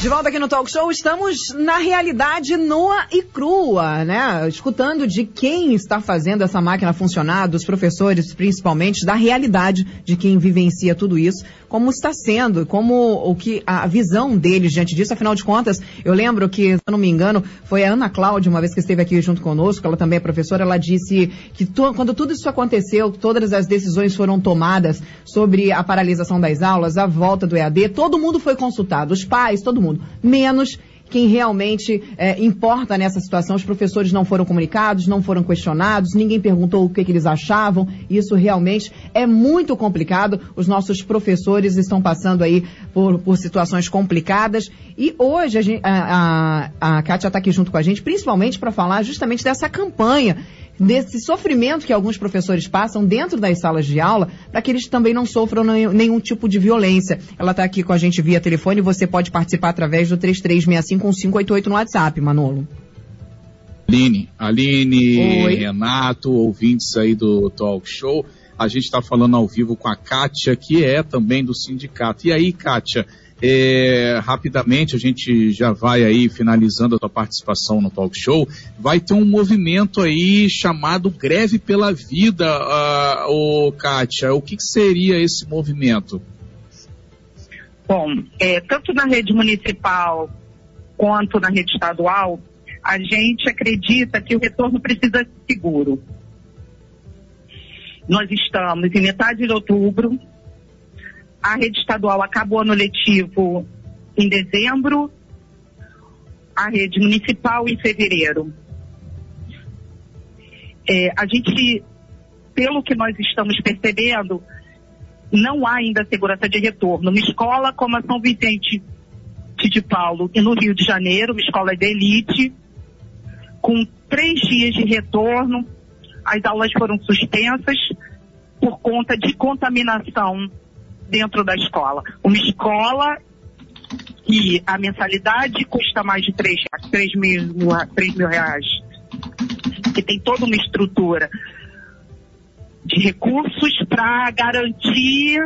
De volta aqui no Talk Show, estamos na realidade nua e crua, né? Escutando de quem está fazendo essa máquina funcionar, dos professores principalmente, da realidade de quem vivencia tudo isso, como está sendo, como o que a visão deles diante disso. Afinal de contas, eu lembro que, se eu não me engano, foi a Ana Cláudia, uma vez que esteve aqui junto conosco, ela também é professora, ela disse que quando tudo isso aconteceu, todas as decisões foram tomadas sobre a paralisação das aulas, a volta do EAD, todo mundo foi consultado, os pais, todo mundo mundo, menos quem realmente é, importa nessa situação. Os professores não foram comunicados, não foram questionados, ninguém perguntou o que, que, eles achavam. Isso realmente é muito complicado. Os nossos professores estão passando aí por, por situações complicadas. E hoje a, gente, a, a, a Kátia está aqui junto com a gente, principalmente para falar justamente dessa campanha desse sofrimento que alguns professores passam dentro das salas de aula, para que eles também não sofram nenhum tipo de violência. Ela está aqui com a gente via telefone, você pode participar através do 33651588 no WhatsApp, Manolo. Aline, Aline, Oi. Renato, ouvintes aí do Talk Show. A gente está falando ao vivo com a Kátia, que é também do sindicato. E aí, Kátia, é, rapidamente, a gente já vai aí finalizando a tua participação no talk show. Vai ter um movimento aí chamado Greve pela Vida, uh, ô, Kátia. O que, que seria esse movimento? Bom, é, tanto na rede municipal quanto na rede estadual, a gente acredita que o retorno precisa ser seguro. Nós estamos em metade de outubro, a rede estadual acabou no letivo em dezembro, a rede municipal em fevereiro. É, a gente, pelo que nós estamos percebendo, não há ainda segurança de retorno. Uma escola como a São Vicente de Paulo e no Rio de Janeiro, uma escola de elite, com três dias de retorno, as aulas foram suspensas por conta de contaminação dentro da escola. Uma escola que a mensalidade custa mais de 3, 3, mil, 3 mil reais, que tem toda uma estrutura de recursos para garantir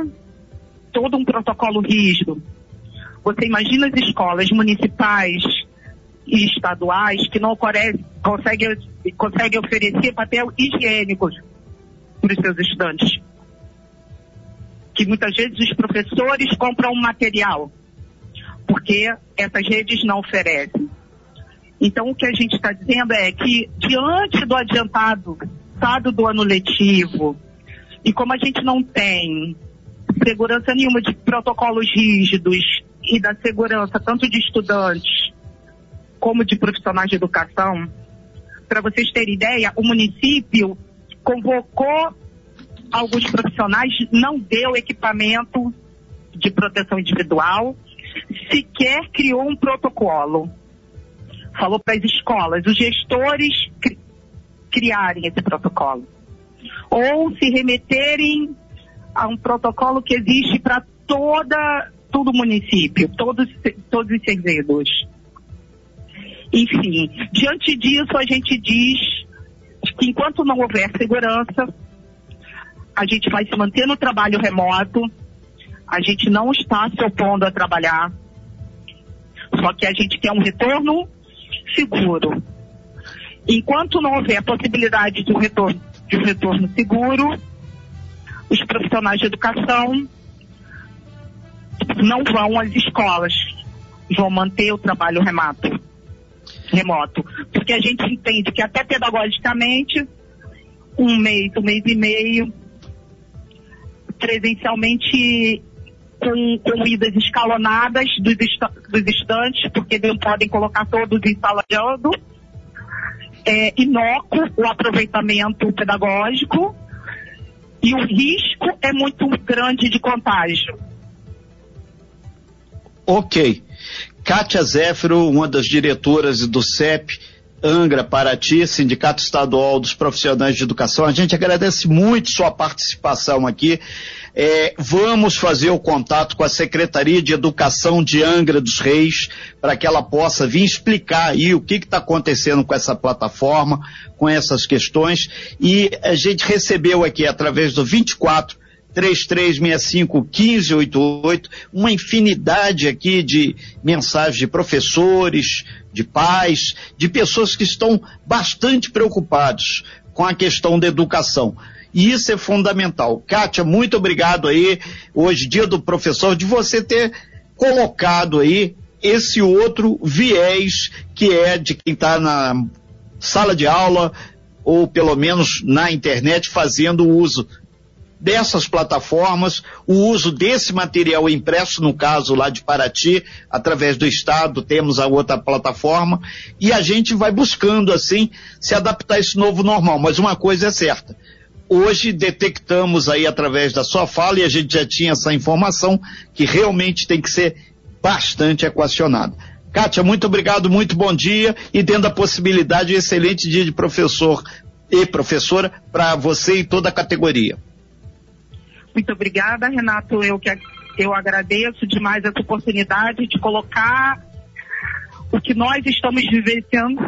todo um protocolo rígido. Você imagina as escolas municipais e estaduais que não conseguem, conseguem oferecer papel higiênico para os seus estudantes que muitas vezes os professores compram um material, porque essas redes não oferecem. Então, o que a gente está dizendo é que, diante do adiantado do ano letivo, e como a gente não tem segurança nenhuma de protocolos rígidos e da segurança tanto de estudantes como de profissionais de educação, para vocês terem ideia, o município convocou alguns profissionais não deu equipamento de proteção individual, sequer criou um protocolo. Falou para as escolas, os gestores cri criarem esse protocolo. Ou se remeterem a um protocolo que existe para toda todo o município, todos, todos os servidores. Enfim, diante disso a gente diz que enquanto não houver segurança, a gente vai se manter no trabalho remoto, a gente não está se opondo a trabalhar, só que a gente quer um retorno seguro. Enquanto não houver a possibilidade de um retorno, de um retorno seguro, os profissionais de educação não vão às escolas, vão manter o trabalho remoto. remoto. Porque a gente entende que até pedagogicamente, um mês, um mês e meio, presencialmente com, com idas escalonadas dos, dos estantes, porque não podem colocar todos aula. É inócuo o aproveitamento pedagógico e o risco é muito grande de contágio. Ok. Kátia Zéfiro, uma das diretoras do CEP, Angra, Paraty, Sindicato Estadual dos Profissionais de Educação. A gente agradece muito sua participação aqui. É, vamos fazer o contato com a Secretaria de Educação de Angra dos Reis para que ela possa vir explicar aí o que está acontecendo com essa plataforma, com essas questões. E a gente recebeu aqui através do 24 3365-1588, uma infinidade aqui de mensagens de professores, de pais, de pessoas que estão bastante preocupados com a questão da educação. E isso é fundamental. Kátia, muito obrigado aí, hoje, dia do professor, de você ter colocado aí esse outro viés que é de quem está na sala de aula ou pelo menos na internet fazendo uso dessas plataformas, o uso desse material impresso, no caso lá de Paraty, através do Estado, temos a outra plataforma, e a gente vai buscando, assim, se adaptar a esse novo normal. Mas uma coisa é certa, hoje detectamos aí através da sua fala, e a gente já tinha essa informação, que realmente tem que ser bastante equacionado. Kátia, muito obrigado, muito bom dia e tendo a possibilidade, um excelente dia de professor e professora para você e toda a categoria. Muito obrigada, Renato. Eu que eu agradeço demais essa oportunidade de colocar o que nós estamos vivenciando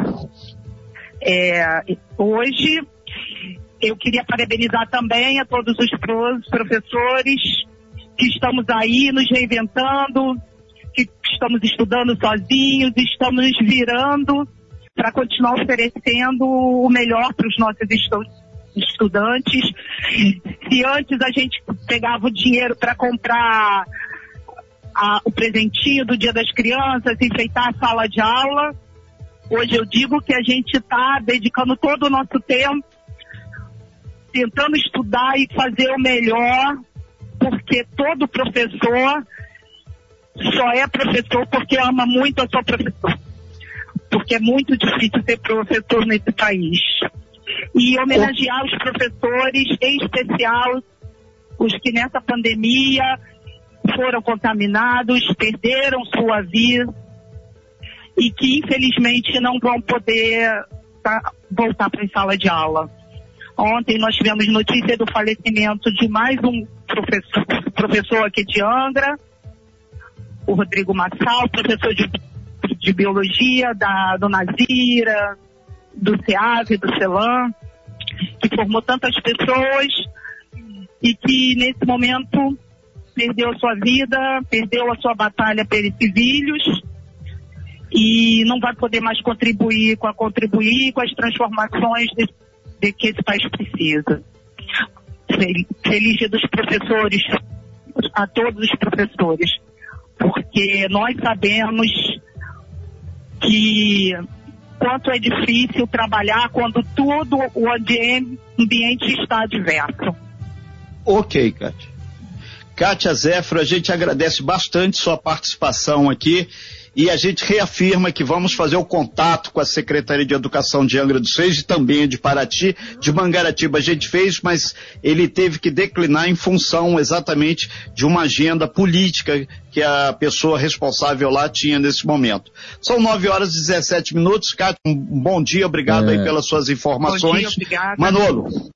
é, hoje. Eu queria parabenizar também a todos os professores que estamos aí nos reinventando, que estamos estudando sozinhos, estamos virando para continuar oferecendo o melhor para os nossos estudantes. Se antes a gente pegava o dinheiro para comprar a, o presentinho do Dia das Crianças, enfeitar a sala de aula, hoje eu digo que a gente está dedicando todo o nosso tempo tentando estudar e fazer o melhor, porque todo professor só é professor porque ama muito a sua professora. Porque é muito difícil ser professor nesse país. E homenagear os professores, em especial os que nessa pandemia foram contaminados, perderam sua vida e que infelizmente não vão poder tá, voltar para a sala de aula. Ontem nós tivemos notícia do falecimento de mais um professor, professor aqui de Angra, o Rodrigo Massal, professor de, de biologia da do Nazira, do SEAV, do CELAM, que formou tantas pessoas e que nesse momento perdeu a sua vida, perdeu a sua batalha pelos civis e não vai poder mais contribuir com a contribuir com as transformações de, de que esse país precisa. Feliz dia dos professores, a todos os professores porque nós sabemos que quanto é difícil trabalhar quando tudo o ambiente está adverso. Ok, Kátia. Kátia Zéfiro, a gente agradece bastante sua participação aqui e a gente reafirma que vamos fazer o contato com a Secretaria de Educação de Angra dos Reis e também de Paraty, de Mangaratiba a gente fez, mas ele teve que declinar em função exatamente de uma agenda política que a pessoa responsável lá tinha nesse momento. São 9 horas e 17 minutos. Cátia, um bom dia, obrigado é... aí pelas suas informações. Bom dia, obrigado. Manolo.